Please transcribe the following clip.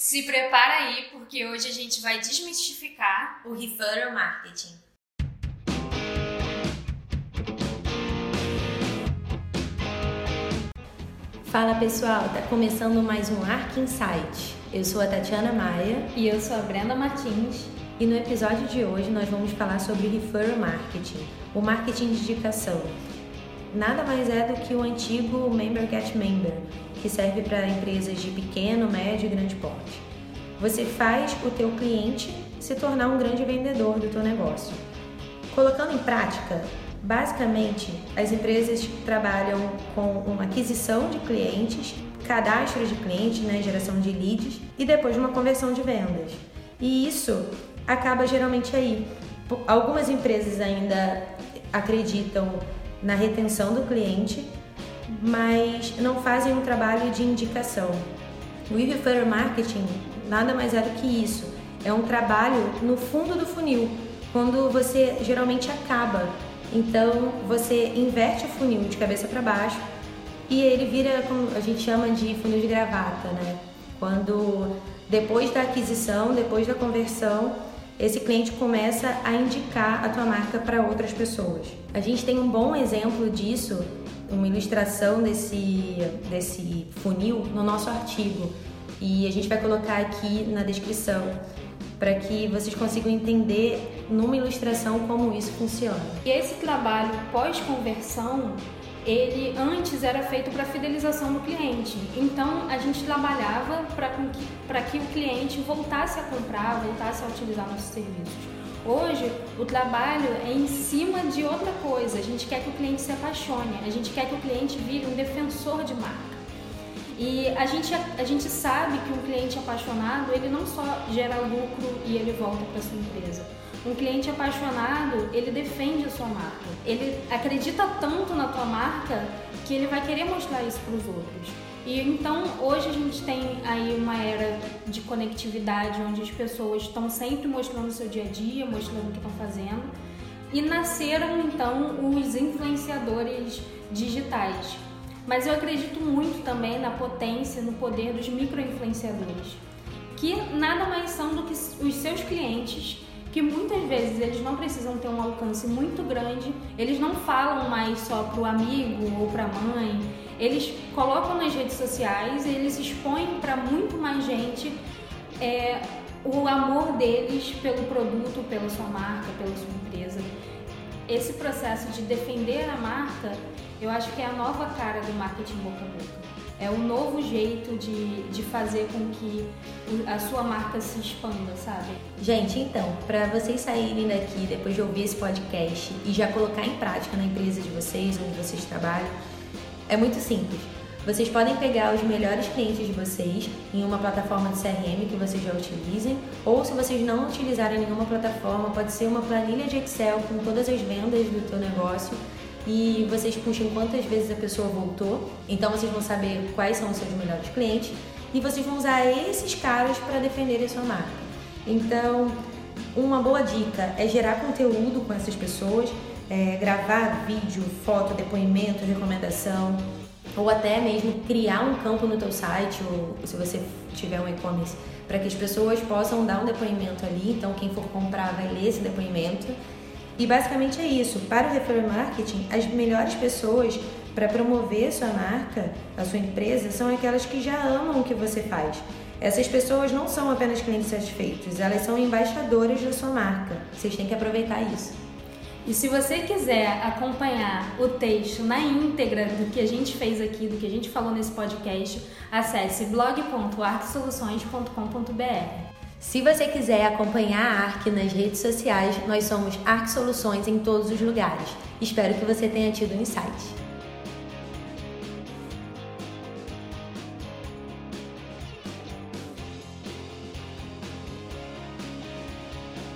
Se prepara aí, porque hoje a gente vai desmistificar o referral marketing. Fala pessoal, tá começando mais um Arc Insight. Eu sou a Tatiana Maia e eu sou a Brenda Martins. E no episódio de hoje nós vamos falar sobre referral marketing, o marketing de indicação. Nada mais é do que o antigo member get member, que serve para empresas de pequeno, médio e grande porte. Você faz o teu cliente se tornar um grande vendedor do teu negócio. Colocando em prática, basicamente as empresas trabalham com uma aquisição de clientes, cadastro de clientes, né, geração de leads e depois uma conversão de vendas. E isso acaba geralmente aí. Algumas empresas ainda acreditam na retenção do cliente, mas não fazem um trabalho de indicação. O referral marketing nada mais é do que isso. É um trabalho no fundo do funil, quando você geralmente acaba. Então você inverte o funil de cabeça para baixo e ele vira como a gente chama de funil de gravata, né? Quando depois da aquisição, depois da conversão, esse cliente começa a indicar a tua marca para outras pessoas. A gente tem um bom exemplo disso, uma ilustração desse, desse funil no nosso artigo e a gente vai colocar aqui na descrição para que vocês consigam entender numa ilustração como isso funciona. E esse trabalho pós-conversão ele antes era feito para fidelização do cliente. Então a gente trabalhava para que, que o cliente voltasse a comprar, voltasse a utilizar nossos serviços. Hoje o trabalho é em cima de outra coisa. A gente quer que o cliente se apaixone, a gente quer que o cliente vire um defensor de marca. E a gente, a gente sabe que um cliente apaixonado, ele não só gera lucro e ele volta para sua empresa um cliente apaixonado, ele defende a sua marca. Ele acredita tanto na tua marca que ele vai querer mostrar isso para os outros. E então hoje a gente tem aí uma era de conectividade onde as pessoas estão sempre mostrando o seu dia a dia, mostrando o que estão fazendo. E nasceram então os influenciadores digitais. Mas eu acredito muito também na potência, no poder dos micro-influenciadores, que nada mais são do que os seus clientes que muitas vezes eles não precisam ter um alcance muito grande, eles não falam mais só para o amigo ou para a mãe, eles colocam nas redes sociais, eles expõem para muito mais gente é, o amor deles pelo produto, pela sua marca, pela sua empresa. Esse processo de defender a marca, eu acho que é a nova cara do marketing boca a boca é um novo jeito de, de fazer com que a sua marca se expanda, sabe? Gente, então, para vocês saírem daqui depois de ouvir esse podcast e já colocar em prática na empresa de vocês, onde vocês trabalham, é muito simples. Vocês podem pegar os melhores clientes de vocês em uma plataforma de CRM que vocês já utilizem, ou se vocês não utilizarem nenhuma plataforma, pode ser uma planilha de Excel com todas as vendas do teu negócio e vocês puxam quantas vezes a pessoa voltou. Então vocês vão saber quais são os seus melhores clientes e vocês vão usar esses caras para defender a sua marca. Então, uma boa dica é gerar conteúdo com essas pessoas, é, gravar vídeo, foto, depoimento, recomendação, ou até mesmo criar um campo no teu site, ou se você tiver um e-commerce, para que as pessoas possam dar um depoimento ali. Então, quem for comprar vai ler esse depoimento e basicamente é isso. Para o referral marketing, as melhores pessoas para promover sua marca, a sua empresa, são aquelas que já amam o que você faz. Essas pessoas não são apenas clientes satisfeitos, elas são embaixadoras da sua marca. Vocês têm que aproveitar isso. E se você quiser acompanhar o texto na íntegra do que a gente fez aqui, do que a gente falou nesse podcast, acesse blog.arcsoluções.com.br. Se você quiser acompanhar a ARC nas redes sociais, nós somos ARC Soluções em todos os lugares. Espero que você tenha tido um insight.